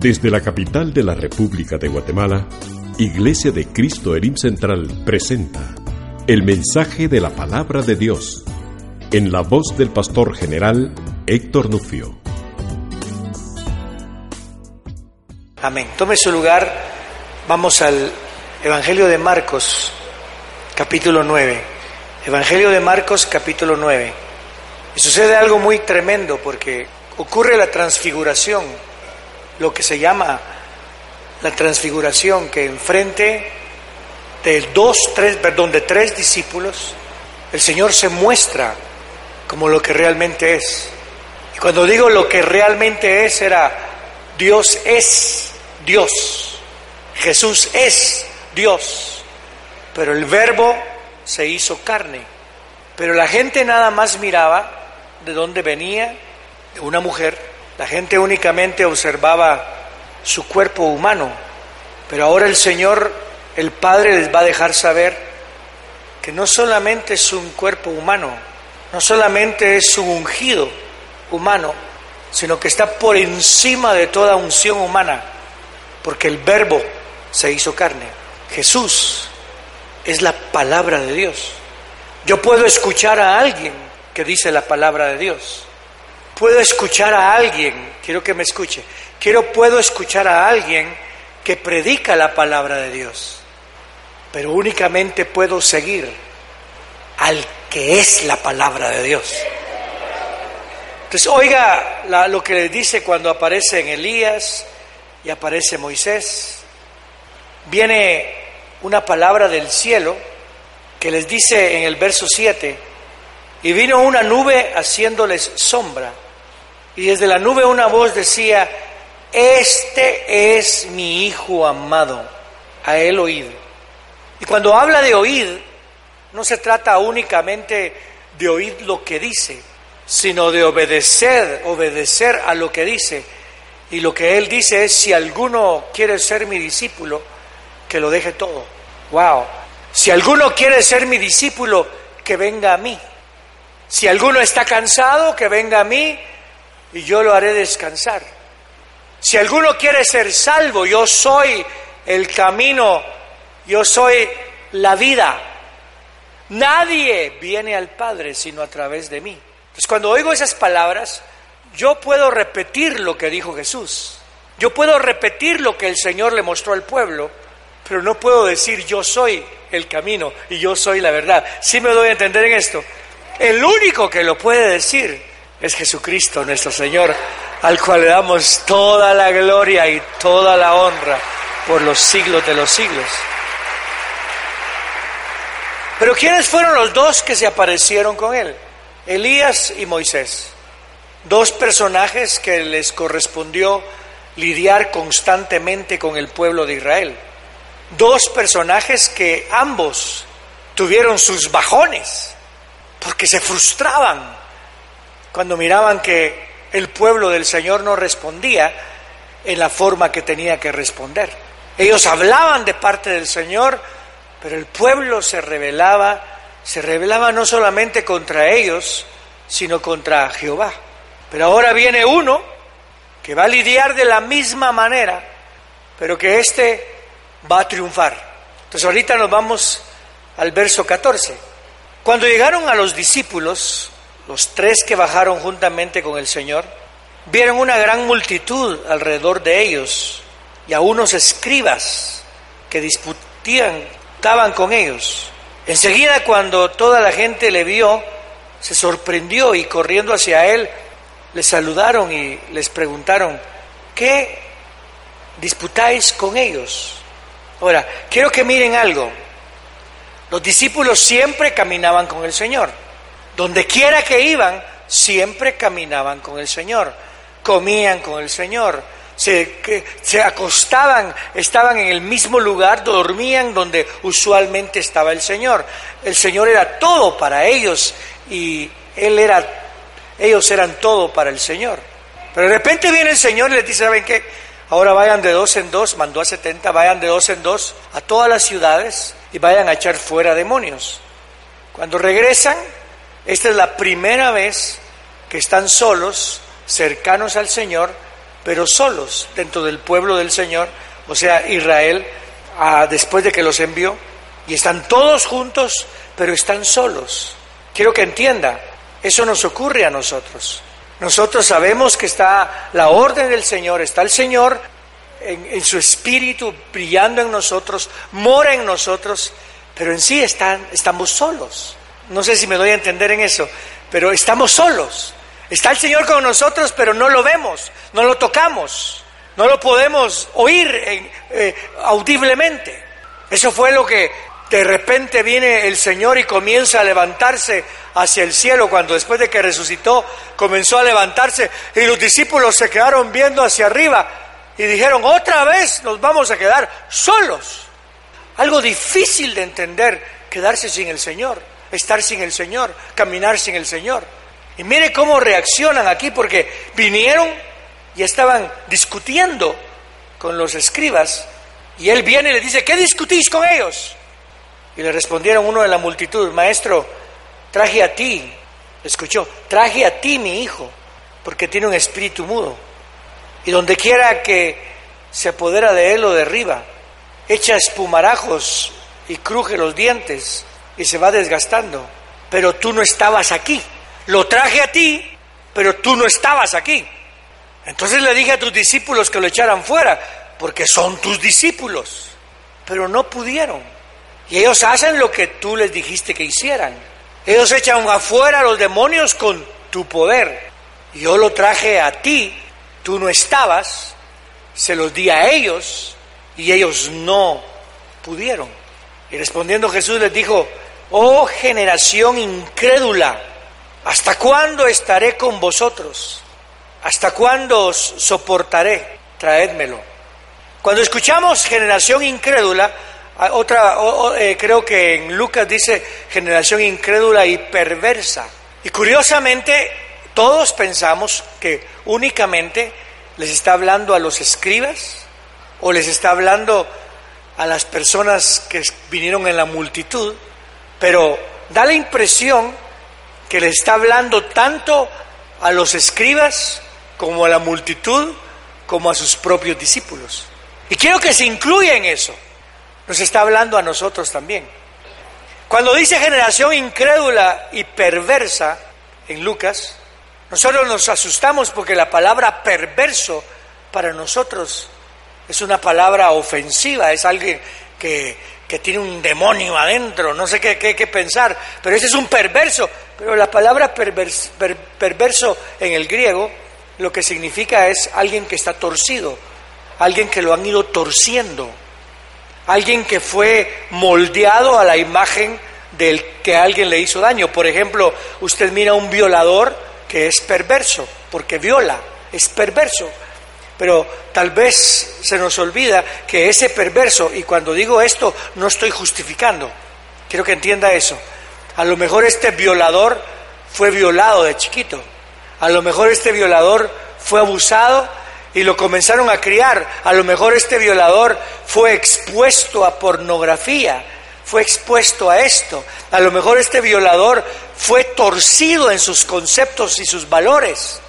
Desde la capital de la República de Guatemala, Iglesia de Cristo Elim Central presenta el mensaje de la palabra de Dios en la voz del pastor general Héctor Nufio. Amén. Tome su lugar. Vamos al Evangelio de Marcos, capítulo 9. Evangelio de Marcos, capítulo 9. Y sucede algo muy tremendo porque ocurre la transfiguración lo que se llama la transfiguración, que enfrente de dos, tres, perdón, de tres discípulos, el Señor se muestra como lo que realmente es. Y cuando digo lo que realmente es, era Dios es Dios, Jesús es Dios, pero el verbo se hizo carne. Pero la gente nada más miraba de dónde venía, de una mujer, la gente únicamente observaba su cuerpo humano, pero ahora el Señor, el Padre, les va a dejar saber que no solamente es un cuerpo humano, no solamente es un ungido humano, sino que está por encima de toda unción humana, porque el verbo se hizo carne. Jesús es la palabra de Dios. Yo puedo escuchar a alguien que dice la palabra de Dios puedo escuchar a alguien, quiero que me escuche, quiero, puedo escuchar a alguien que predica la palabra de Dios, pero únicamente puedo seguir al que es la palabra de Dios. Entonces, oiga lo que le dice cuando aparece en Elías y aparece Moisés. Viene una palabra del cielo que les dice en el verso 7, y vino una nube haciéndoles sombra y desde la nube una voz decía, este es mi Hijo amado, a él oíd. Y cuando habla de oír, no se trata únicamente de oír lo que dice, sino de obedecer, obedecer a lo que dice. Y lo que él dice es, si alguno quiere ser mi discípulo, que lo deje todo. Wow. Si alguno quiere ser mi discípulo, que venga a mí. Si alguno está cansado, que venga a mí y yo lo haré descansar. Si alguno quiere ser salvo, yo soy el camino, yo soy la vida. Nadie viene al Padre sino a través de mí. Entonces cuando oigo esas palabras, yo puedo repetir lo que dijo Jesús. Yo puedo repetir lo que el Señor le mostró al pueblo, pero no puedo decir yo soy el camino y yo soy la verdad. ¿Sí me doy a entender en esto? El único que lo puede decir es Jesucristo nuestro Señor, al cual le damos toda la gloria y toda la honra por los siglos de los siglos. Pero ¿quiénes fueron los dos que se aparecieron con él? Elías y Moisés. Dos personajes que les correspondió lidiar constantemente con el pueblo de Israel. Dos personajes que ambos tuvieron sus bajones porque se frustraban cuando miraban que el pueblo del Señor no respondía en la forma que tenía que responder. Ellos hablaban de parte del Señor, pero el pueblo se rebelaba, se rebelaba no solamente contra ellos, sino contra Jehová. Pero ahora viene uno que va a lidiar de la misma manera, pero que éste va a triunfar. Entonces ahorita nos vamos al verso 14. Cuando llegaron a los discípulos, los tres que bajaron juntamente con el Señor, vieron una gran multitud alrededor de ellos y a unos escribas que disputían, estaban con ellos. Enseguida cuando toda la gente le vio, se sorprendió y corriendo hacia él, le saludaron y les preguntaron, ¿qué disputáis con ellos? Ahora, quiero que miren algo. Los discípulos siempre caminaban con el Señor. Donde quiera que iban, siempre caminaban con el Señor, comían con el Señor, se, acostaban, estaban en el mismo lugar, dormían donde usualmente estaba el Señor. El Señor era todo para ellos y él era, ellos eran todo para el Señor. Pero de repente viene el Señor y les dice, ¿saben qué? Ahora vayan de dos en dos, mandó a setenta, vayan de dos en dos a todas las ciudades y vayan a echar fuera demonios. Cuando regresan, esta es la primera vez que están solos, cercanos al Señor, pero solos dentro del pueblo del Señor, o sea, Israel, ah, después de que los envió, y están todos juntos, pero están solos. Quiero que entienda, eso nos ocurre a nosotros. Nosotros sabemos que está la orden del Señor, está el Señor en, su espíritu brillando en nosotros, mora en nosotros, pero en sí están, estamos solos. No sé si me doy a entender en eso, pero estamos solos. Está el Señor con nosotros, pero no lo vemos, no lo tocamos, no lo podemos oír eh, audiblemente. Eso fue lo que de repente viene el Señor y comienza a levantarse hacia el cielo, cuando después de que resucitó comenzó a levantarse y los discípulos se quedaron viendo hacia arriba y dijeron, otra vez nos vamos a quedar solos. Algo difícil de entender, quedarse sin el Señor, estar sin el Señor, caminar sin el Señor. Y mire cómo reaccionan aquí, porque vinieron y estaban discutiendo con los escribas, y él viene y le dice, ¿qué discutís con ellos? Y le respondieron uno de la multitud, maestro, traje a ti, escuchó, traje a ti mi hijo, porque tiene un espíritu mudo. Y donde quiera que se apodera de él o derriba, echa espumarajos y cruje los dientes y se va desgastando. Pero tú no estabas aquí. Lo traje a ti, pero tú no estabas aquí. Entonces le dije a tus discípulos que lo echaran fuera, porque son tus discípulos. Pero no pudieron. Y ellos hacen lo que tú les dijiste que hicieran. Ellos echan afuera a los demonios con tu poder. Yo lo traje a ti, tú no estabas, se los di a ellos y ellos no pudieron. Y respondiendo Jesús les dijo, oh generación incrédula, ¿Hasta cuándo estaré con vosotros? ¿Hasta cuándo os soportaré? Traédmelo. Cuando escuchamos generación incrédula, otra, eh, creo que en Lucas dice generación incrédula y perversa. Y curiosamente, todos pensamos que únicamente les está hablando a los escribas o les está hablando a las personas que vinieron en la multitud, pero da la impresión que le está hablando tanto a los escribas como a la multitud, como a sus propios discípulos. Y quiero que se incluya en eso. Nos está hablando a nosotros también. Cuando dice generación incrédula y perversa en Lucas, nosotros nos asustamos porque la palabra perverso para nosotros es una palabra ofensiva, es alguien que, que tiene un demonio adentro, no sé qué, qué, pensar, pero ese es un perverso. Pero la palabra perverso en el griego lo que significa es alguien que está torcido, alguien que lo han ido torciendo, alguien que fue moldeado a la imagen del que alguien le hizo daño. Por ejemplo, usted mira a un violador que es perverso, porque viola, es perverso. Pero tal vez se nos olvida que ese perverso, y cuando digo esto no estoy justificando, quiero que entienda eso, a lo mejor este violador fue violado de chiquito, a lo mejor este violador fue abusado y lo comenzaron a criar, a lo mejor este violador fue expuesto a pornografía, fue expuesto a esto, a lo mejor este violador fue torcido en sus conceptos y sus valores.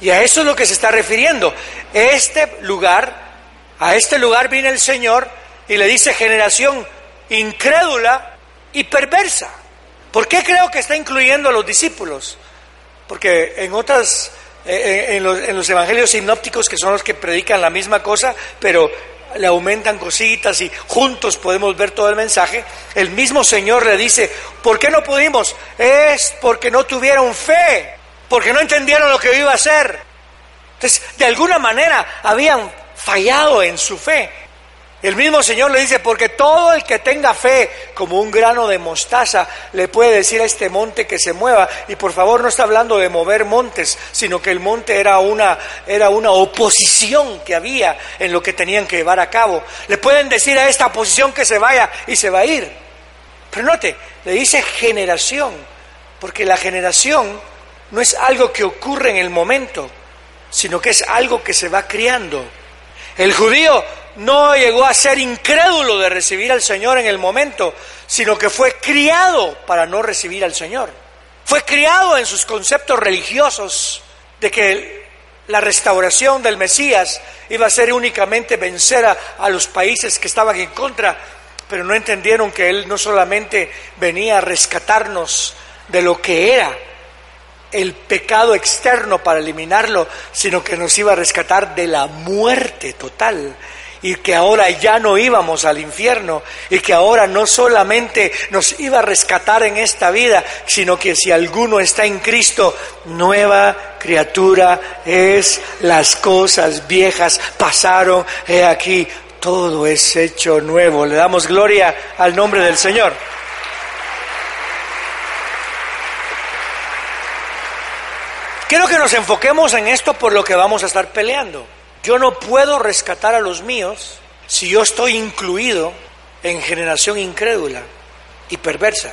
Y a eso es lo que se está refiriendo. Este lugar, a este lugar viene el Señor y le dice generación incrédula y perversa. ¿Por qué creo que está incluyendo a los discípulos? Porque en otras, eh, eh, en, los, en los evangelios sinópticos, que son los que predican la misma cosa, pero le aumentan cositas y juntos podemos ver todo el mensaje, el mismo Señor le dice, ¿por qué no pudimos? Es porque no tuvieron fe porque no entendieron lo que iba a hacer. Entonces, de alguna manera habían fallado en su fe. El mismo Señor le dice, porque todo el que tenga fe como un grano de mostaza le puede decir a este monte que se mueva. Y por favor no está hablando de mover montes, sino que el monte era una, era una oposición que había en lo que tenían que llevar a cabo. Le pueden decir a esta oposición que se vaya y se va a ir. Pero note, le dice generación, porque la generación no es algo que ocurre en el momento, sino que es algo que se va criando. El judío no llegó a ser incrédulo de recibir al Señor en el momento, sino que fue criado para no recibir al Señor. Fue criado en sus conceptos religiosos de que la restauración del Mesías iba a ser únicamente vencer a, los países que estaban en contra, pero no entendieron que Él no solamente venía a rescatarnos de lo que era el pecado externo para eliminarlo, sino que nos iba a rescatar de la muerte total y que ahora ya no íbamos al infierno y que ahora no solamente nos iba a rescatar en esta vida, sino que si alguno está en Cristo, nueva criatura es, las cosas viejas pasaron, he aquí, todo es hecho nuevo. Le damos gloria al nombre del Señor. Quiero que nos enfoquemos en esto por lo que vamos a estar peleando. Yo no puedo rescatar a los míos si yo estoy incluido en generación incrédula y perversa.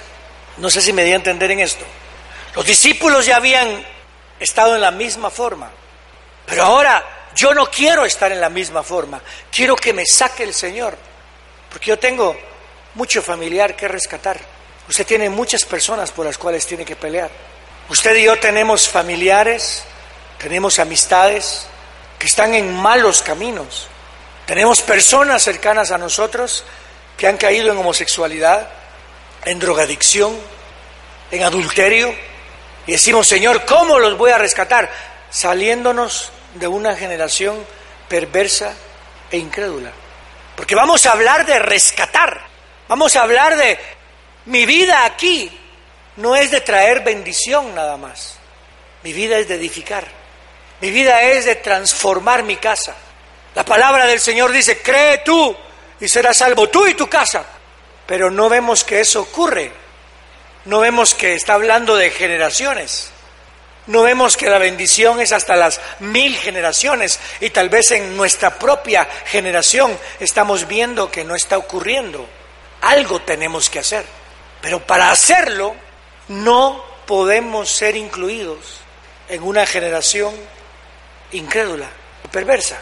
No sé si me di a entender en esto. Los discípulos ya habían estado en la misma forma, pero ahora yo no quiero estar en la misma forma. Quiero que me saque el Señor, porque yo tengo mucho familiar que rescatar. Usted tiene muchas personas por las cuales tiene que pelear. Usted y yo tenemos familiares, tenemos amistades, que están en malos caminos. Tenemos personas cercanas a nosotros que han caído en homosexualidad, en drogadicción, en adulterio, y decimos, Señor, ¿cómo los voy a rescatar? Saliéndonos de una generación perversa e incrédula. Porque vamos a hablar de rescatar, vamos a hablar de mi vida aquí, no es de traer bendición nada más, mi vida es de edificar. Mi vida es de transformar mi casa. La palabra del Señor dice, cree tú y serás salvo tú y tu casa. Pero no vemos que eso ocurre. No vemos que está hablando de generaciones. No vemos que la bendición es hasta las mil generaciones y tal vez en nuestra propia generación estamos viendo que no está ocurriendo. Algo tenemos que hacer. Pero para hacerlo no podemos ser incluidos en una generación incrédula y perversa.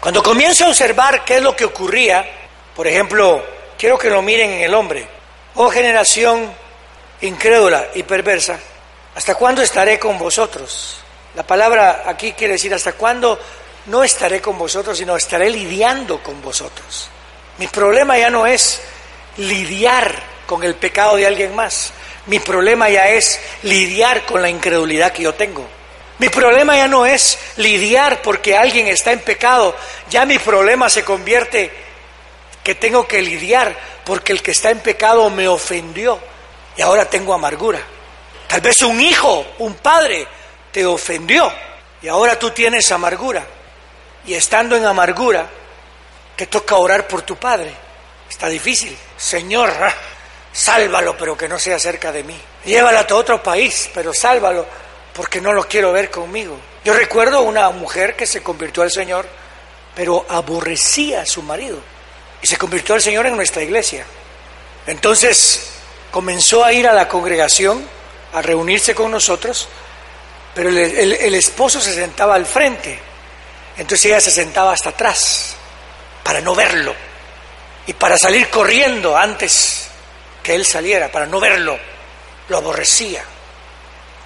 Cuando comienzo a observar qué es lo que ocurría, por ejemplo, quiero que lo miren en el hombre, oh generación incrédula y perversa, ¿hasta cuándo estaré con vosotros? La palabra aquí quiere decir hasta cuándo no estaré con vosotros, sino estaré lidiando con vosotros. Mi problema ya no es lidiar con el pecado de alguien más, mi problema ya es lidiar con la incredulidad que yo tengo. Mi problema ya no es lidiar porque alguien está en pecado, ya mi problema se convierte que tengo que lidiar porque el que está en pecado me ofendió y ahora tengo amargura. Tal vez un hijo, un padre te ofendió y ahora tú tienes amargura. Y estando en amargura, te toca orar por tu padre. Está difícil. Señor, sálvalo, pero que no sea cerca de mí. Llévalo a otro país, pero sálvalo porque no lo quiero ver conmigo. Yo recuerdo una mujer que se convirtió al Señor, pero aborrecía a su marido y se convirtió al Señor en nuestra iglesia. Entonces comenzó a ir a la congregación, a reunirse con nosotros, pero el, el esposo se sentaba al frente, entonces ella se sentaba hasta atrás para no verlo y para salir corriendo antes que él saliera, para no verlo, lo aborrecía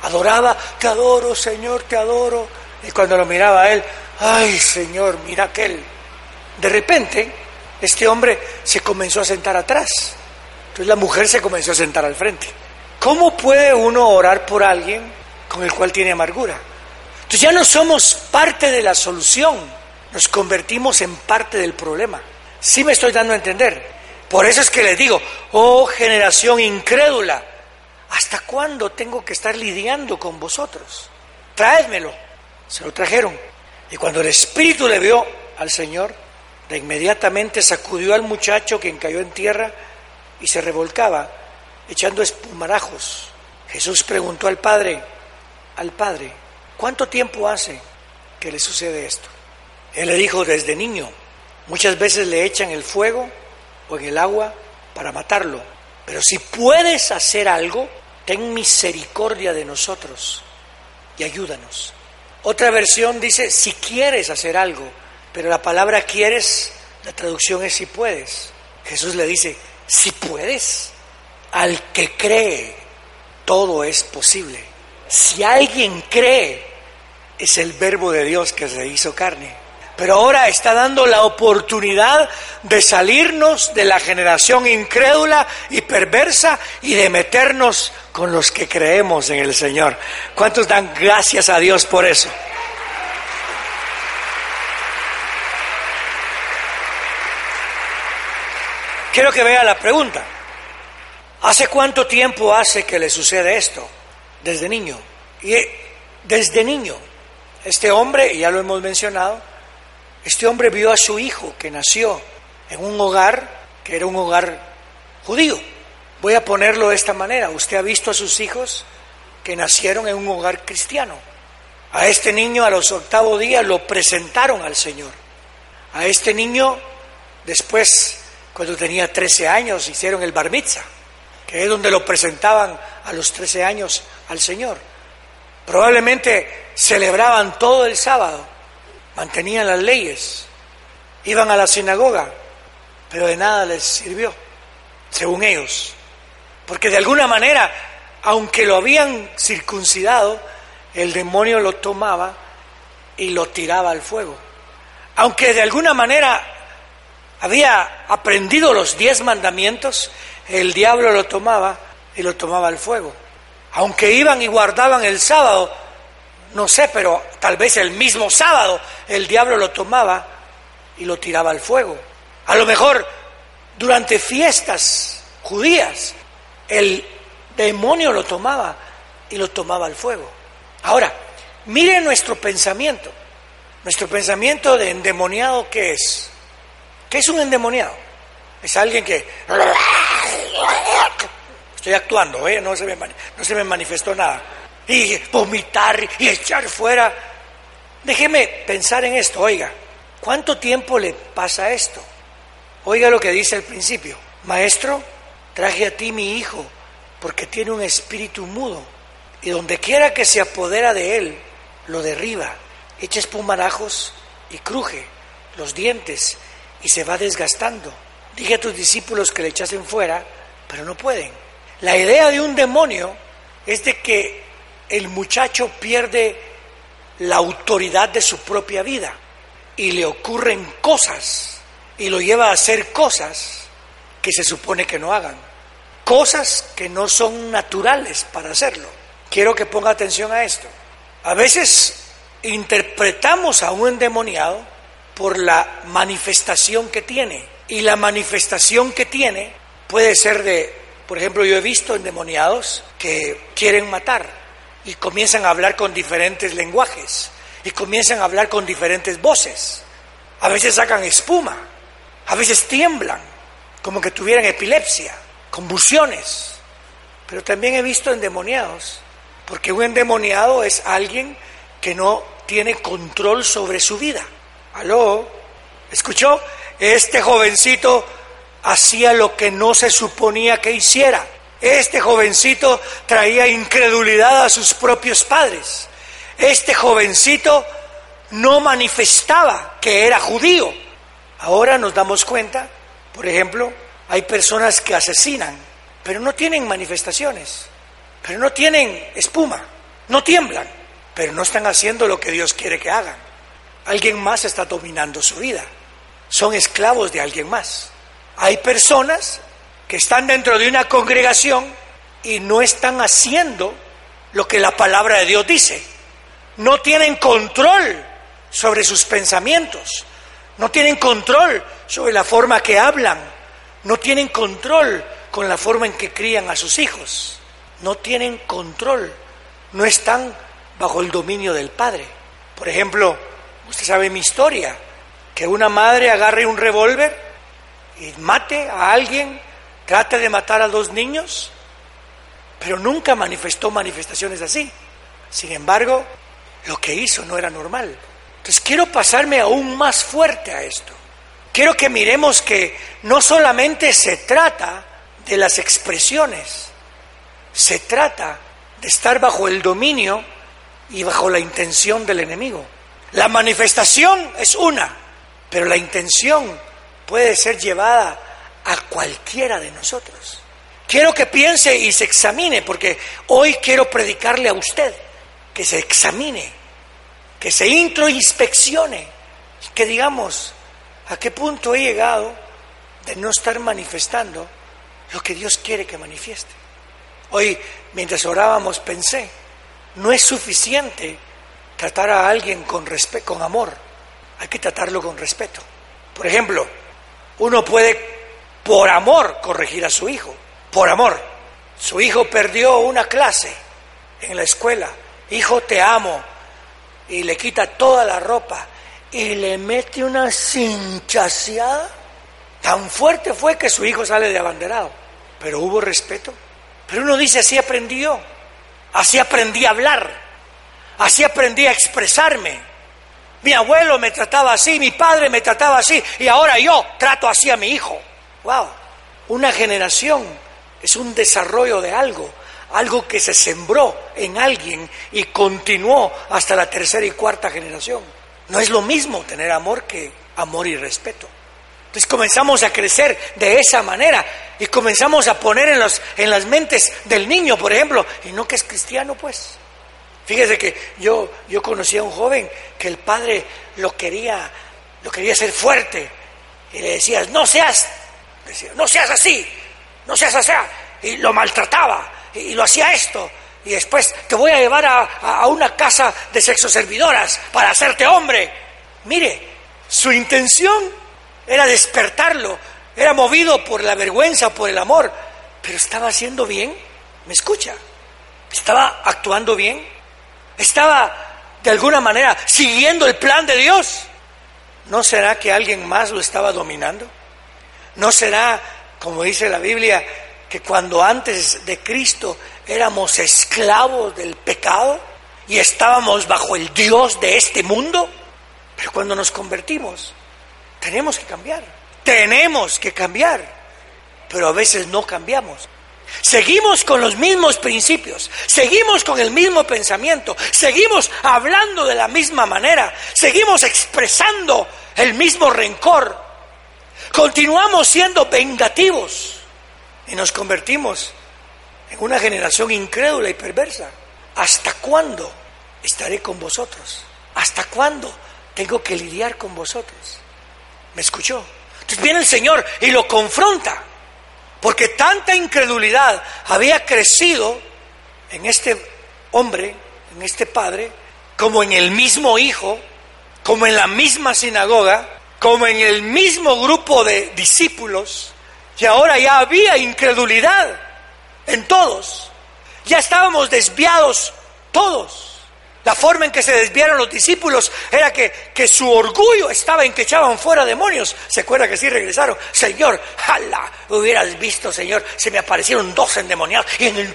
adoraba, te adoro, Señor, te adoro. Y cuando lo miraba a él, ay, Señor, mira aquel. De repente, este hombre se comenzó a sentar atrás. Entonces la mujer se comenzó a sentar al frente. ¿Cómo puede uno orar por alguien con el cual tiene amargura? Entonces ya no somos parte de la solución, nos convertimos en parte del problema. Sí me estoy dando a entender. Por eso es que les digo, oh generación incrédula, ¿Hasta cuándo tengo que estar lidiando con vosotros? Traédmelo. Se lo trajeron. Y cuando el Espíritu le vio al Señor, de inmediatamente sacudió al muchacho quien cayó en tierra y se revolcaba, echando espumarajos. Jesús preguntó al Padre, al Padre, ¿cuánto tiempo hace que le sucede esto? Él le dijo, desde niño, muchas veces le echan el fuego en el agua para matarlo, pero si puedes hacer algo, ten misericordia de nosotros y ayúdanos. Otra versión dice, si quieres hacer algo, pero la palabra quieres, la traducción es si puedes. Jesús le dice, si puedes, al que cree, todo es posible. Si alguien cree, es el verbo de Dios que se hizo carne. Pero ahora está dando la oportunidad de salirnos de la generación incrédula y perversa y de meternos con los que creemos en el Señor. ¿Cuántos dan gracias a Dios por eso? Quiero que vea la pregunta. ¿Hace cuánto tiempo hace que le sucede esto? Desde niño. Y desde niño, este hombre, ya lo hemos mencionado, este hombre vio a su hijo que nació en un hogar que era un hogar judío. Voy a ponerlo de esta manera. Usted ha visto a sus hijos que nacieron en un hogar cristiano. A este niño a los octavos días lo presentaron al Señor. A este niño después cuando tenía 13 años hicieron el bar mitzvah, que es donde lo presentaban a los 13 años al Señor. Probablemente celebraban todo el sábado, mantenían las leyes, iban a la sinagoga, pero de nada les sirvió, según ellos. Porque de alguna manera, aunque lo habían circuncidado, el demonio lo tomaba y lo tiraba al fuego. Aunque de alguna manera había aprendido los diez mandamientos, el diablo lo tomaba y lo tomaba al fuego. Aunque iban y guardaban el sábado, no sé, pero tal vez el mismo sábado el diablo lo tomaba y lo tiraba al fuego. A lo mejor durante fiestas judías el demonio lo tomaba y lo tomaba al fuego. Ahora, mire nuestro pensamiento. Nuestro pensamiento de endemoniado, ¿qué es? ¿Qué es un endemoniado? Es alguien que... Estoy actuando, ¿eh? no, se me, no se me manifestó nada. Y vomitar y echar fuera. Déjeme pensar en esto, oiga. ¿Cuánto tiempo le pasa esto? Oiga lo que dice al principio. Maestro, traje a ti mi hijo porque tiene un espíritu mudo y donde quiera que se apodera de él, lo derriba, echa espumarajos y cruje los dientes y se va desgastando. Dije a tus discípulos que le echasen fuera, pero no pueden. La idea de un demonio es de que el muchacho pierde la autoridad de su propia vida y le ocurren cosas y lo lleva a hacer cosas que se supone que no hagan, cosas que no son naturales para hacerlo. Quiero que ponga atención a esto. A veces interpretamos a un endemoniado por la manifestación que tiene. Y la manifestación que tiene puede ser de, por ejemplo, yo he visto endemoniados que quieren matar y comienzan a hablar con diferentes lenguajes y comienzan a hablar con diferentes voces. A veces sacan espuma, a veces tiemblan, como que tuvieran epilepsia, convulsiones. Pero también he visto endemoniados, porque un endemoniado es alguien que no tiene control sobre su vida. ¿Aló? ¿Escuchó? Este jovencito hacía lo que no se suponía que hiciera. Este jovencito traía incredulidad a sus propios padres. Este jovencito no manifestaba que era judío. Ahora nos damos cuenta, por ejemplo, hay personas que asesinan, pero no tienen manifestaciones, pero no tienen espuma, no tiemblan, pero no están haciendo lo que Dios quiere que hagan. Alguien más está dominando su vida. Son esclavos de alguien más. Hay personas que están dentro de una congregación y no están haciendo lo que la palabra de Dios dice. No tienen control sobre sus pensamientos. No tienen control sobre la forma que hablan. No tienen control con la forma en que crían a sus hijos. No tienen control. No están bajo el dominio del Padre. Por ejemplo, Usted sabe mi historia, que una madre agarre un revólver y mate a alguien, trate de matar a dos niños, pero nunca manifestó manifestaciones así. Sin embargo, lo que hizo no era normal. Entonces quiero pasarme aún más fuerte a esto. Quiero que miremos que no solamente se trata de las expresiones, se trata de estar bajo el dominio y bajo la intención del enemigo. La manifestación es una, pero la intención puede ser llevada a cualquiera de nosotros. Quiero que piense y se examine, porque hoy quiero predicarle a usted que se examine, que se introinspeccione, que digamos, ¿a qué punto he llegado de no estar manifestando lo que Dios quiere que manifieste? Hoy, mientras orábamos, pensé, no es suficiente tratar a alguien con, con amor, hay que tratarlo con respeto. Por ejemplo, uno puede, por amor, corregir a su hijo, por amor. Su hijo perdió una clase en la escuela, hijo te amo, y le quita toda la ropa y le mete una cinchaseada. Tan fuerte fue que su hijo sale de abanderado, pero hubo respeto. Pero uno dice, así aprendió, así aprendí a hablar, así aprendí a expresarme. Mi abuelo me trataba así, mi padre me trataba así, y ahora yo trato así a mi hijo. ¡Wow! Una generación es un desarrollo de algo, algo que se sembró en alguien y continuó hasta la tercera y cuarta generación. No es lo mismo tener amor que amor y respeto. Entonces comenzamos a crecer de esa manera y comenzamos a poner en, los, en las mentes del niño, por ejemplo, y no que es cristiano, pues. Fíjese que yo, yo conocí a un joven que el padre lo quería, lo quería hacer fuerte y le decía, no seas, decía, no seas así, no seas así, y lo maltrataba y lo hacía esto. Y después te voy a llevar a, una casa de sexoservidoras para hacerte hombre. Mire, su intención era despertarlo, era movido por la vergüenza, por el amor, pero estaba haciendo bien, ¿me escucha? ¿Estaba actuando bien? ¿Estaba de alguna manera siguiendo el plan de Dios? ¿No será que alguien más lo estaba dominando? ¿No será, como dice la Biblia, que cuando antes de Cristo éramos esclavos del pecado y estábamos bajo el Dios de este mundo, pero cuando nos convertimos tenemos que cambiar, tenemos que cambiar, pero a veces no cambiamos. Seguimos con los mismos principios, seguimos con el mismo pensamiento, seguimos hablando de la misma manera, seguimos expresando el mismo rencor, continuamos siendo vengativos y nos convertimos en una generación incrédula y perversa. ¿Hasta cuándo estaré con vosotros? ¿Hasta cuándo tengo que lidiar con vosotros? ¿Me escuchó? Entonces viene el Señor y lo confronta, porque tanta incredulidad había crecido en este hombre, en este padre, como en el mismo hijo, como en la misma sinagoga, como en el mismo grupo de discípulos, y ahora ya había incredulidad en todos. Ya estábamos desviados todos. La forma en que se desviaron los discípulos era que, que su orgullo estaba en que echaban fuera demonios. ¿Se acuerda que sí regresaron? Señor, jala, hubieras visto, Señor, se me aparecieron dos endemoniados y, en el,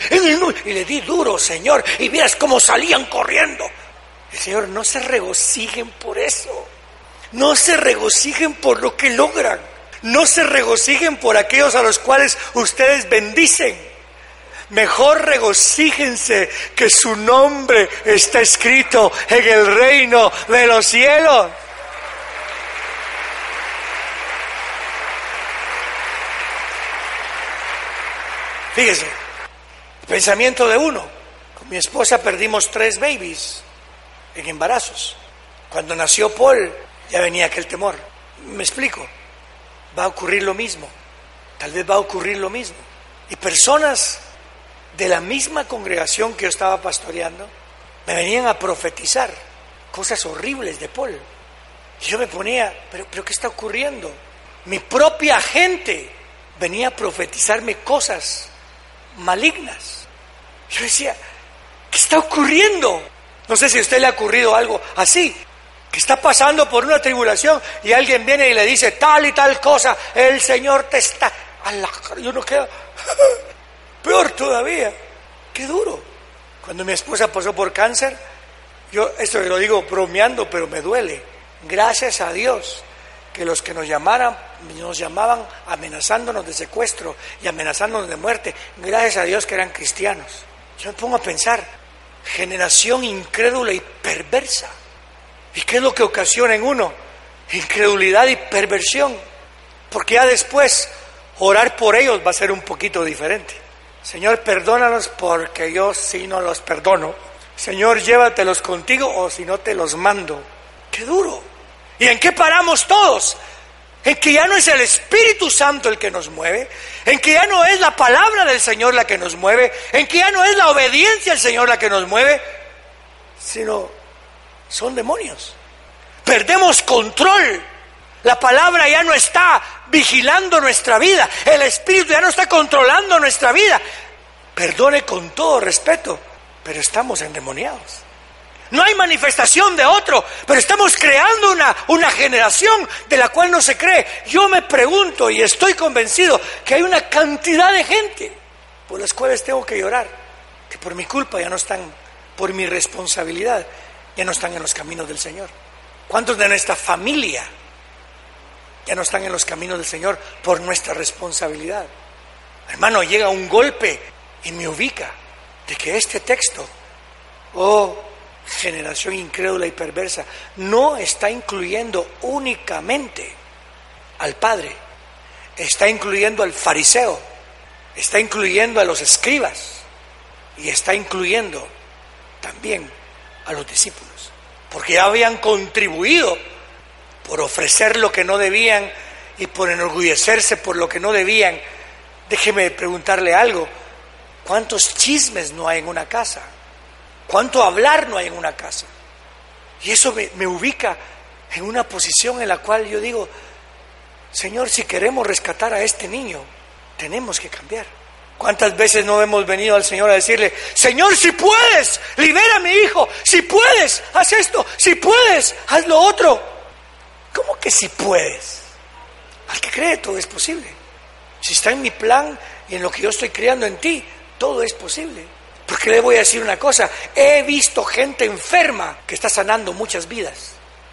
y le di duro, Señor, y vieras cómo salían corriendo. El Señor, no se regocijen por eso. No se regocijen por lo que logran. No se regocijen por aquellos a los cuales ustedes bendicen. Mejor regocíjense que su nombre está escrito en el reino de los cielos. Fíjese, pensamiento de uno. Con mi esposa perdimos tres babies en embarazos. Cuando nació Paul ya venía aquel temor. Me explico va a ocurrir lo mismo. Tal vez va a ocurrir lo mismo. Y personas de la misma congregación que yo estaba pastoreando me venían a profetizar cosas horribles de Paul. Y yo me ponía, ¿pero, pero qué está ocurriendo? Mi propia gente venía a profetizarme cosas malignas. Yo decía, ¿qué está ocurriendo? No sé si a usted le ha ocurrido algo así que está pasando por una tribulación y alguien viene y le dice tal y tal cosa, el Señor te está... Y uno queda peor todavía, qué duro. Cuando mi esposa pasó por cáncer, yo esto lo digo bromeando, pero me duele. Gracias a Dios que los que nos llamaran, nos llamaban amenazándonos de secuestro y amenazándonos de muerte, gracias a Dios que eran cristianos. Yo me pongo a pensar, generación incrédula y perversa. ¿Y qué es lo que ocasiona en uno? Incredulidad y perversión. Porque ya después orar por ellos va a ser un poquito diferente. Señor, perdónanos porque yo sí no los perdono. Señor, llévatelos contigo o si no te los mando. Qué duro. ¿Y en qué paramos todos? En que ya no es el Espíritu Santo el que nos mueve, en que ya no es la palabra del Señor la que nos mueve, en que ya no es la obediencia al Señor la que nos mueve, sino son demonios. Perdemos control. La palabra ya no está vigilando nuestra vida. El Espíritu ya no está controlando nuestra vida. Perdone con todo respeto, pero estamos endemoniados. No hay manifestación de otro, pero estamos creando una, una generación de la cual no se cree. Yo me pregunto y estoy convencido que hay una cantidad de gente por las cuales tengo que llorar, que por mi culpa ya no están, por mi responsabilidad, ya no están en los caminos del Señor. ¿Cuántos de nuestra familia ya no están en los caminos del Señor por nuestra responsabilidad? Hermano, llega un golpe y me ubica de que este texto, oh generación incrédula y perversa, no está incluyendo únicamente al Padre, está incluyendo al fariseo, está incluyendo a los escribas y está incluyendo también a los discípulos porque ya habían contribuido por ofrecer lo que no debían y por enorgullecerse por lo que no debían. Déjeme preguntarle algo, ¿cuántos chismes no hay en una casa? ¿Cuánto hablar no hay en una casa? Y eso me, me ubica en una posición en la cual yo digo, Señor, si queremos rescatar a este niño, tenemos que cambiar. ¿Cuántas veces no hemos venido al Señor a decirle, Señor, si puedes, libera a mi hijo, si puedes, haz esto, si puedes, haz lo otro? ¿Cómo que si puedes? Al que cree todo es posible. Si está en mi plan y en lo que yo estoy creando en ti, todo es posible. Porque le voy a decir una cosa, he visto gente enferma que está sanando muchas vidas.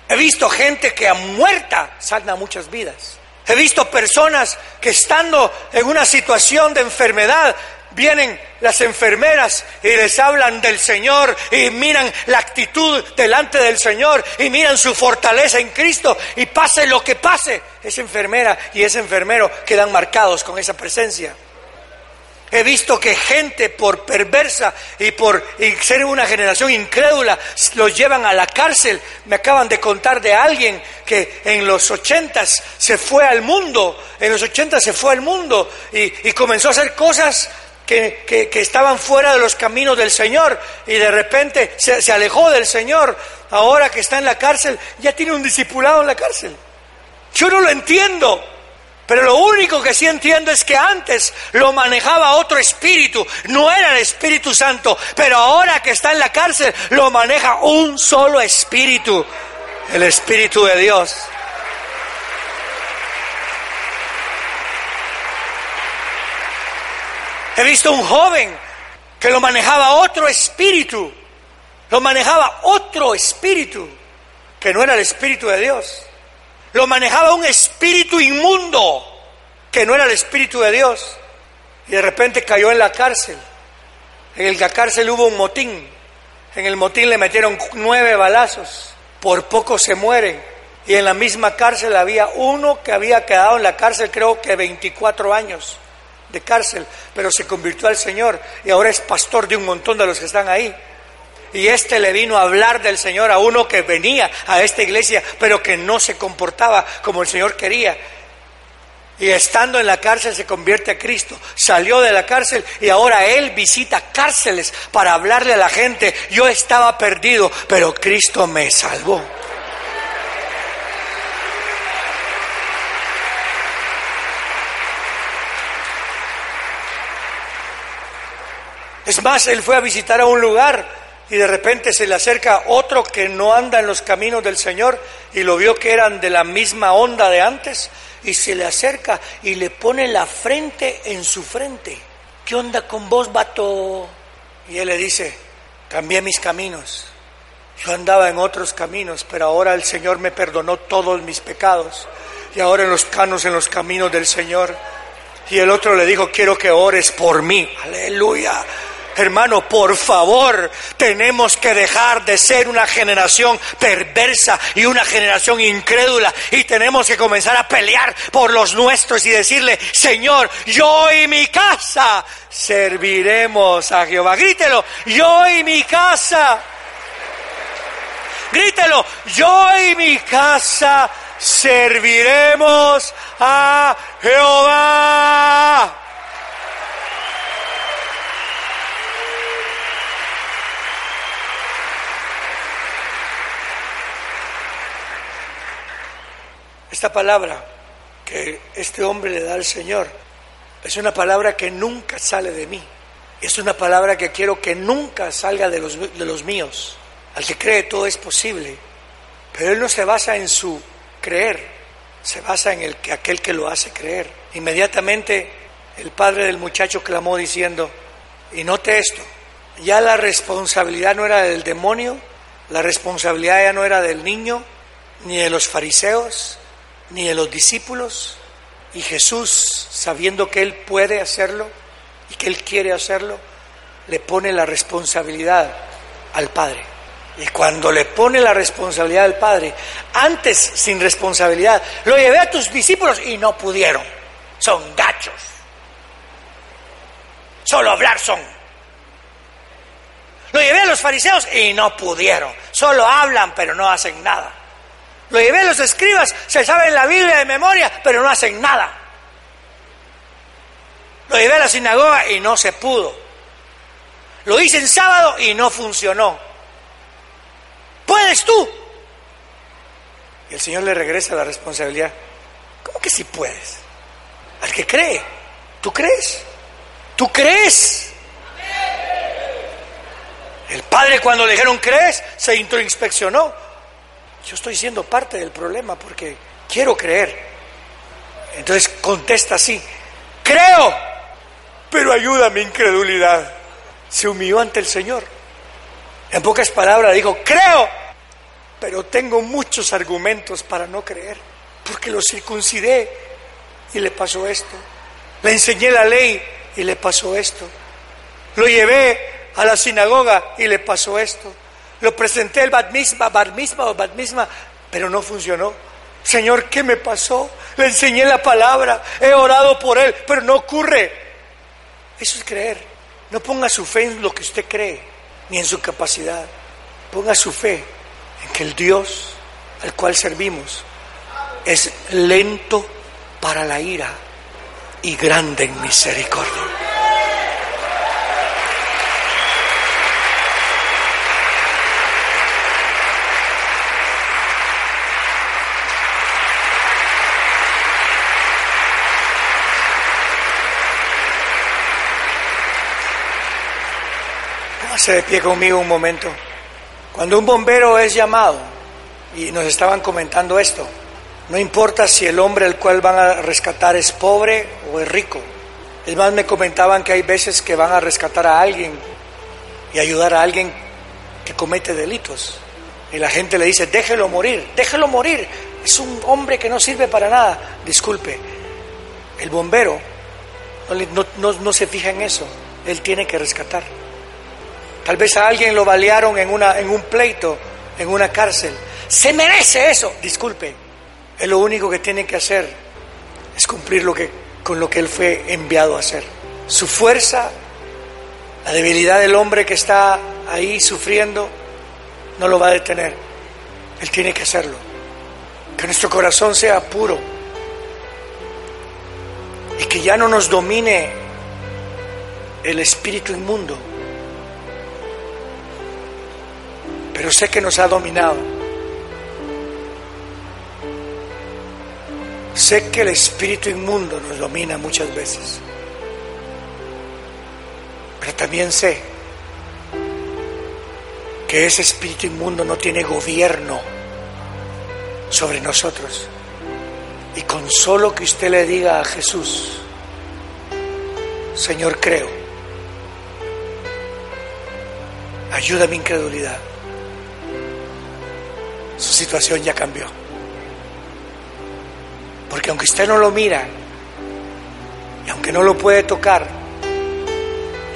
He visto gente que a muerta sana muchas vidas. He visto personas que estando en una situación de enfermedad, vienen las enfermeras y les hablan del Señor y miran la actitud delante del Señor y miran su fortaleza en Cristo y pase lo que pase, esa enfermera y ese enfermero quedan marcados con esa presencia. He visto que gente por perversa y por ser una generación incrédula los llevan a la cárcel. Me acaban de contar de alguien que en los ochentas se fue al mundo, en los ochentas se fue al mundo y, comenzó a hacer cosas que, estaban fuera de los caminos del Señor y de repente se, se alejó del Señor. Ahora que está en la cárcel, ya tiene un discipulado en la cárcel. Yo no lo entiendo. Pero lo único que sí entiendo es que antes lo manejaba otro espíritu, no era el Espíritu Santo, pero ahora que está en la cárcel lo maneja un solo espíritu, el Espíritu de Dios. He visto un joven que lo manejaba otro espíritu, lo manejaba otro espíritu, que no era el Espíritu de Dios lo manejaba un espíritu inmundo que no era el espíritu de Dios. Y de repente cayó en la cárcel. En la cárcel hubo un motín. En el motín le metieron nueve balazos. Por poco se muere. Y en la misma cárcel había uno que había quedado en la cárcel creo que 24 años de cárcel, pero se convirtió al Señor y ahora es pastor de un montón de los que están ahí. Y este le vino a hablar del Señor a uno que venía a esta iglesia, pero que no se comportaba como el Señor quería. Y estando en la cárcel se convierte a Cristo. Salió de la cárcel y ahora Él visita cárceles para hablarle a la gente. Yo estaba perdido, pero Cristo me salvó. Es más, Él fue a visitar a un lugar y de repente se le acerca otro que no anda en los caminos del Señor y lo vio que eran de la misma onda de antes y se le acerca y le pone la frente en su frente. ¿Qué onda con vos, vato? Y él le dice, cambié mis caminos. Yo andaba en otros caminos, pero ahora el Señor me perdonó todos mis pecados. Y ahora en los canos, en los caminos del Señor. Y el otro le dijo, quiero que ores por mí. Aleluya. Hermano, por favor, tenemos que dejar de ser una generación perversa y una generación incrédula y tenemos que comenzar a pelear por los nuestros y decirle, Señor, yo y mi casa serviremos a Jehová. Grítelo, yo y mi casa. Grítelo, yo y mi casa serviremos a Jehová. Esta palabra que este hombre le da al Señor es una palabra que nunca sale de mí. Es una palabra que quiero que nunca salga de los, de los míos. Al que cree todo es posible. Pero él no se basa en su creer, se basa en el que aquel que lo hace creer. Inmediatamente el padre del muchacho clamó diciendo, y note esto, ya la responsabilidad no era del demonio, la responsabilidad ya no era del niño, ni de los fariseos, ni de los discípulos. Y Jesús, sabiendo que Él puede hacerlo y que Él quiere hacerlo, le pone la responsabilidad al Padre. Y cuando le pone la responsabilidad al Padre, antes sin responsabilidad, lo llevé a tus discípulos y no pudieron. Son gachos. Solo hablar son. Lo llevé a los fariseos y no pudieron. Solo hablan pero no hacen nada. Lo llevé a los escribas, se saben la Biblia de memoria, pero no hacen nada. Lo llevé a la sinagoga y no se pudo. Lo hice en sábado y no funcionó. ¿Puedes tú? Y el Señor le regresa la responsabilidad. ¿Cómo que si puedes? Al que cree. ¿Tú crees? ¿Tú crees? El padre cuando le dijeron crees, se introinspeccionó. Yo estoy siendo parte del problema porque quiero creer. Entonces contesta así, creo, pero ayuda a mi incredulidad. Se humilló ante el Señor. En pocas palabras dijo, creo, pero tengo muchos argumentos para no creer, porque lo circuncidé y le pasó esto. Le enseñé la ley y le pasó esto. Lo llevé a la sinagoga y le pasó esto. Lo presenté el bat misma, bar misma o bat pero no funcionó. Señor, ¿qué me pasó? Le enseñé la palabra, he orado por él, pero no ocurre. Eso es creer. No ponga su fe en lo que usted cree, ni en su capacidad. Ponga su fe en que el Dios al cual servimos es lento para la ira y grande en misericordia. Se de pie conmigo un momento. Cuando un bombero es llamado, y nos estaban comentando esto, no importa si el hombre al cual van a rescatar es pobre o es rico. Es más, me comentaban que hay veces que van a rescatar a alguien y ayudar a alguien que comete delitos. Y la gente le dice, déjelo morir, déjelo morir. Es un hombre que no sirve para nada. Disculpe, el bombero no se fija en eso. Él tiene que rescatar. Tal vez a alguien lo balearon en, una, en un pleito, en una cárcel. Se merece eso. Disculpe, es lo único que tiene que hacer es cumplir lo que, con lo que él fue enviado a hacer. Su fuerza, la debilidad del hombre que está ahí sufriendo, no lo va a detener. Él tiene que hacerlo. Que nuestro corazón sea puro y que ya no nos domine el espíritu inmundo pero sé que nos ha dominado. Sé que el espíritu inmundo nos domina muchas veces, pero también sé que ese espíritu inmundo no tiene gobierno sobre nosotros. Y con solo que usted le diga a Jesús, Señor, creo, ayuda mi incredulidad situación ya cambió. Porque aunque usted no lo mira, y aunque no lo puede tocar,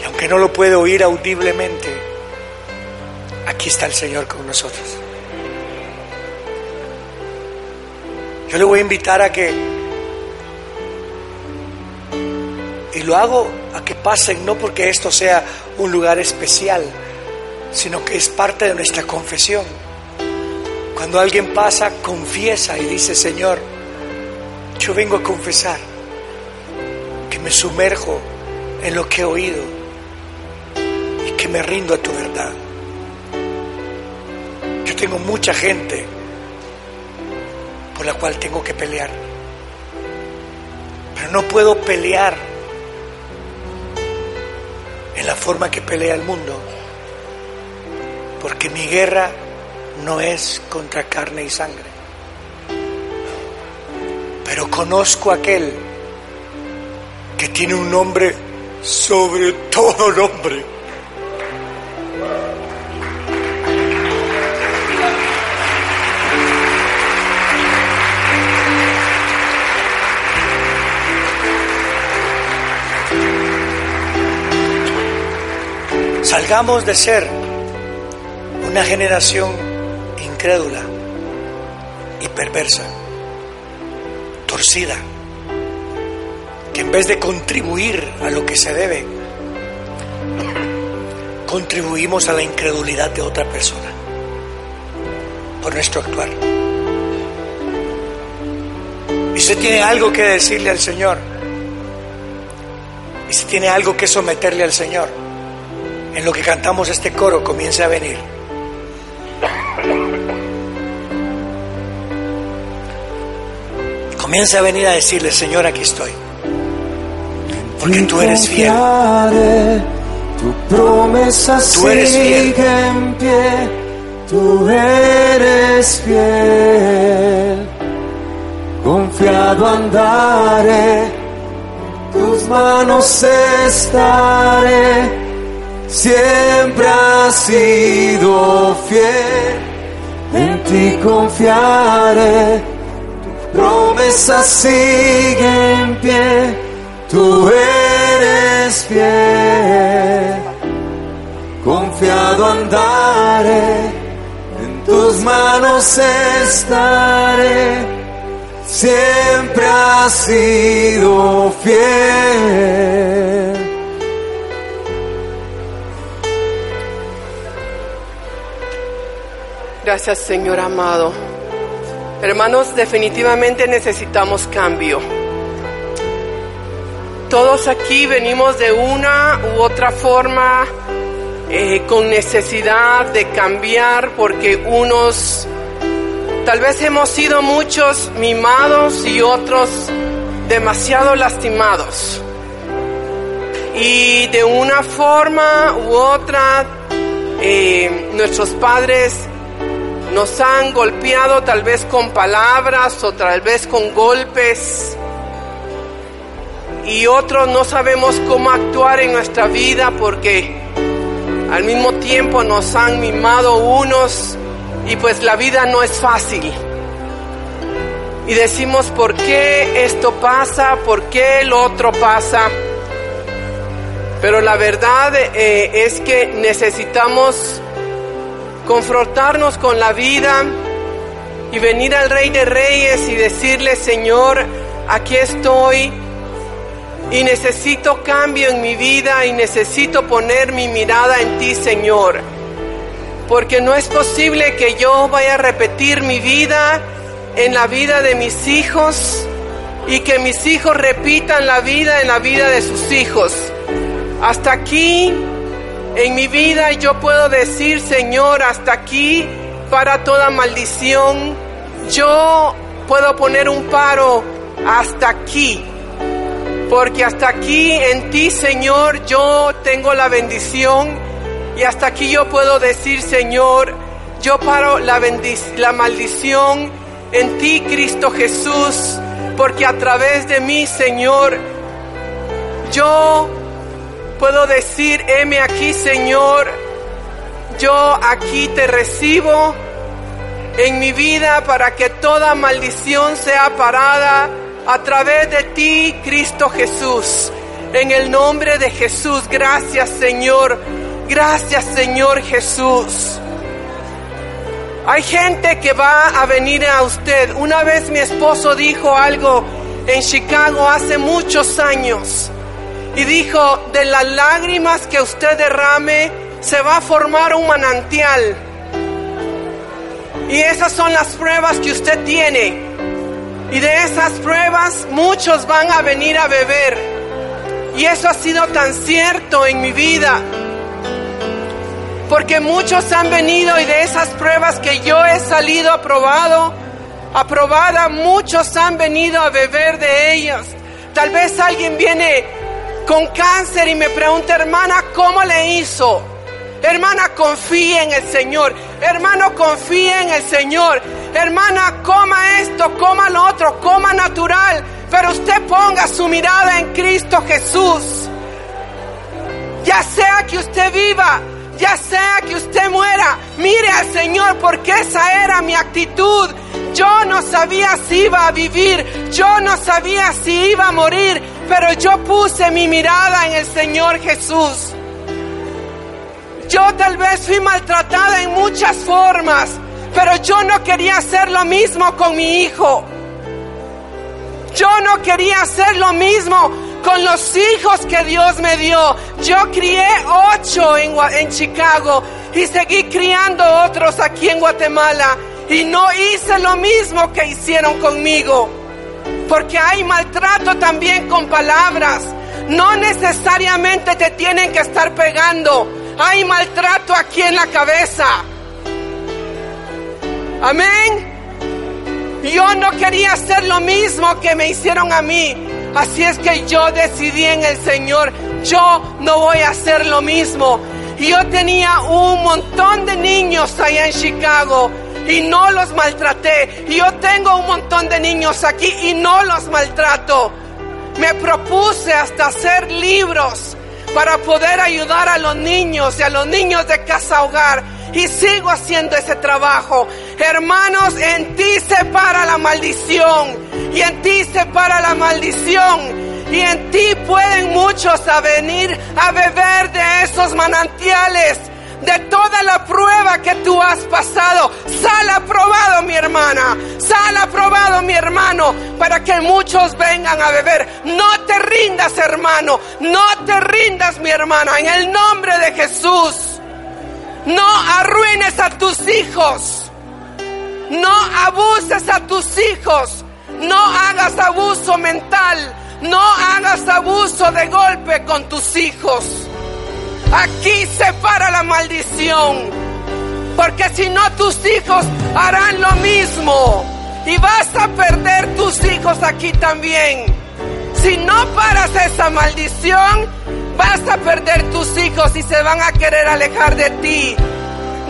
y aunque no lo puede oír audiblemente, aquí está el Señor con nosotros. Yo le voy a invitar a que, y lo hago a que pasen, no porque esto sea un lugar especial, sino que es parte de nuestra confesión. Cuando alguien pasa, confiesa y dice, Señor, yo vengo a confesar que me sumerjo en lo que he oído y que me rindo a tu verdad. Yo tengo mucha gente por la cual tengo que pelear, pero no puedo pelear en la forma que pelea el mundo, porque mi guerra no es contra carne y sangre, pero conozco a aquel que tiene un nombre sobre todo nombre. Salgamos de ser una generación incrédula y perversa, torcida en vez de contribuir a lo que se debe, contribuimos a la incredulidad de otra persona por nuestro actuar. Y si tiene algo que decirle al Señor, y si tiene algo que someterle al Señor, en lo que cantamos este coro comience a venir. Comienza a venir a decirle, Señor, aquí estoy porque tú eres fiel. Tu promesa tú eres fiel. en pie, tú eres fiel. Confiado andaré, tus manos estaré, siempre has sido fiel, en ti confiaré, promesa sigue en pie tú eres fiel, confiado andaré, en tus manos estaré, siempre has sido fiel. Gracias Señor amado. Hermanos, definitivamente necesitamos cambio todos aquí venimos de una u otra forma eh, con necesidad de cambiar porque unos tal vez hemos sido muchos mimados y otros demasiado lastimados. Y de una forma u otra eh, nuestros padres nos han golpeado tal vez con palabras o tal vez con golpes y otros no sabemos cómo actuar en nuestra vida porque al mismo tiempo nos han mimado unos y pues la vida no es fácil. Y decimos, ¿por qué esto pasa? ¿Por qué el otro pasa? Pero la verdad eh, es que necesitamos confrontarnos con la vida y venir al Rey de Reyes y decirle, Señor, aquí estoy y necesito cambio en mi vida y necesito poner mi mirada en ti, Señor. Porque no es posible que yo vaya a repetir mi vida en la vida de mis hijos y que mis hijos repitan la vida en la vida de sus hijos. Hasta aquí en mi vida yo puedo decir, Señor, hasta aquí para toda maldición. Yo puedo poner un paro hasta aquí porque hasta aquí en ti, Señor, yo tengo la bendición y hasta aquí yo puedo decir, Señor, yo paro la, la maldición en ti, Cristo Jesús, porque a través de mí, Señor, yo puedo decir, heme aquí, Señor, yo aquí te recibo en mi vida para que toda maldición sea parada a través de ti, Cristo Jesús. En el nombre de Jesús, gracias Señor. Gracias Señor Jesús. Hay gente que va a venir a usted. Una vez mi esposo dijo algo en Chicago hace muchos años. Y dijo, de las lágrimas que usted derrame, se va a formar un manantial. Y esas son las pruebas que usted tiene. Y de esas pruebas muchos van a venir a beber. Y eso ha sido tan cierto en mi vida. Porque muchos han venido y de esas pruebas que yo he salido aprobado, aprobada, muchos han venido a beber de ellas. Tal vez alguien viene con cáncer y me pregunta, hermana, ¿cómo le hizo? Hermana, confíe en el Señor. Hermano, confíe en el Señor. Hermana, coma esto, coma lo otro, coma natural. Pero usted ponga su mirada en Cristo Jesús. Ya sea que usted viva ya sea que usted muera, mire al Señor porque esa era mi actitud. Yo no sabía si iba a vivir, yo no sabía si iba a morir, pero yo puse mi mirada en el Señor Jesús. Yo tal vez fui maltratada en muchas formas, pero yo no quería hacer lo mismo con mi hijo. Yo no quería hacer lo mismo con los hijos que Dios me dio. Yo crié ocho en, en Chicago y seguí criando otros aquí en Guatemala. Y no hice lo mismo que hicieron conmigo. Porque hay maltrato también con palabras. No necesariamente te tienen que estar pegando. Hay maltrato aquí en la cabeza. Amén. Yo no quería hacer lo mismo que me hicieron a mí. Así es que yo decidí en el Señor, yo no voy a hacer lo mismo. Yo tenía un montón de niños allá en Chicago y no los maltraté. Y yo tengo un montón de niños aquí y no los maltrato. Me propuse hasta hacer libros para poder ayudar a los niños y a los niños de casa hogar y sigo haciendo ese trabajo. Hermanos, en ti se para la maldición y en ti se para la maldición. Y en ti pueden muchos venir a beber de esos manantiales, de toda la prueba que tú has pasado. Sal aprobado, mi hermana. Sal aprobado, mi hermano, para que muchos vengan a beber. No te rindas, hermano. No te rindas, mi hermana. En el nombre de Jesús. No arruines a tus hijos. No abuses a tus hijos. No hagas abuso mental. No hagas abuso de golpe con tus hijos. Aquí se para la maldición. Porque si no tus hijos harán lo mismo. Y vas a perder tus hijos aquí también. Si no paras esa maldición, Vas a perder tus hijos y se van a querer alejar de ti.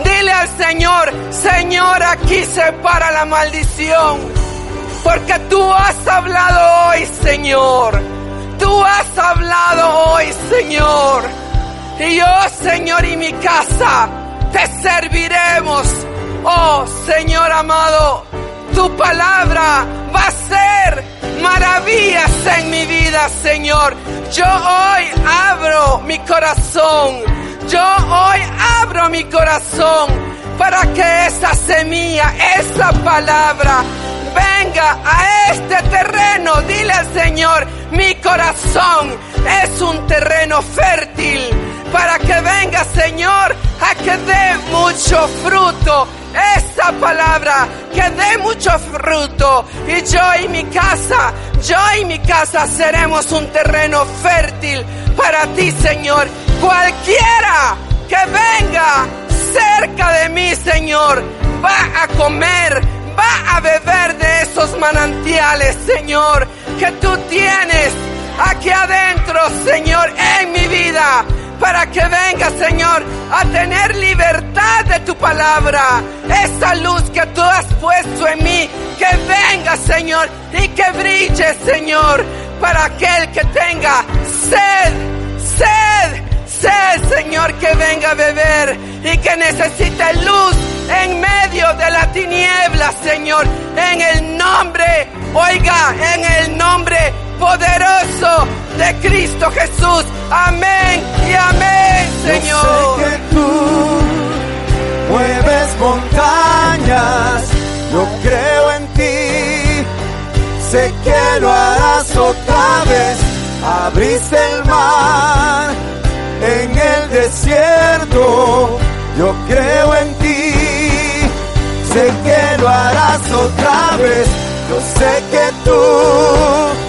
Dile al Señor, Señor, aquí se para la maldición. Porque tú has hablado hoy, Señor. Tú has hablado hoy, Señor. Y yo, Señor, y mi casa te serviremos. Oh, Señor amado, tu palabra va a ser maravillas en mi vida, Señor. Yo hoy abro mi corazón. Yo hoy abro mi corazón para que esa semilla, esa palabra, venga a este terreno. Dile al Señor, mi corazón es un terreno fértil para que venga, Señor, a que dé mucho fruto. Esa palabra que dé mucho fruto. Y yo y mi casa, yo y mi casa seremos un terreno fértil para ti, Señor. Cualquiera que venga cerca de mí, Señor, va a comer, va a beber de esos manantiales, Señor, que tú tienes aquí adentro, Señor, en mi vida para que venga, Señor, a tener libertad de tu palabra. Esa luz que tú has puesto en mí, que venga, Señor, y que brille, Señor, para aquel que tenga sed, sed, sed, Señor, que venga a beber y que necesite luz en medio de la tiniebla, Señor, en el nombre, oiga, en el nombre poderoso de Cristo Jesús. Amén y amén, Señor. Yo sé que tú mueves montañas, yo creo en ti, sé que lo harás otra vez, abriste el mar en el desierto, yo creo en ti, sé que lo harás otra vez, yo sé que tú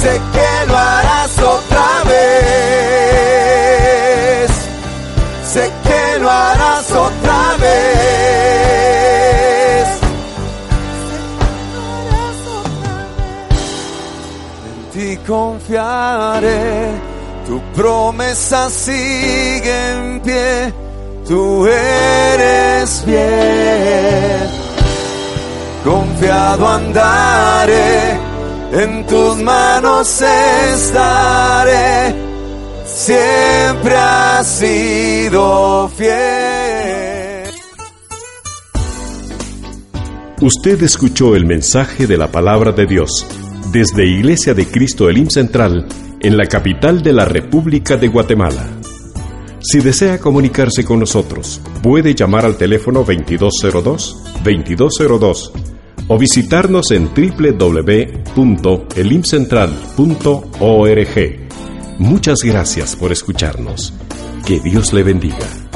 sé que lo harás otra vez, sé que lo harás otra vez. En ti confiaré, tu promesa sigue en pie, tú eres bien. Confiado andaré, en tus manos estaré, siempre has sido fiel. Usted escuchó el mensaje de la palabra de Dios desde Iglesia de Cristo Elim Central en la capital de la República de Guatemala. Si desea comunicarse con nosotros, puede llamar al teléfono 2202-2202 o visitarnos en www.elimcentral.org. Muchas gracias por escucharnos. Que Dios le bendiga.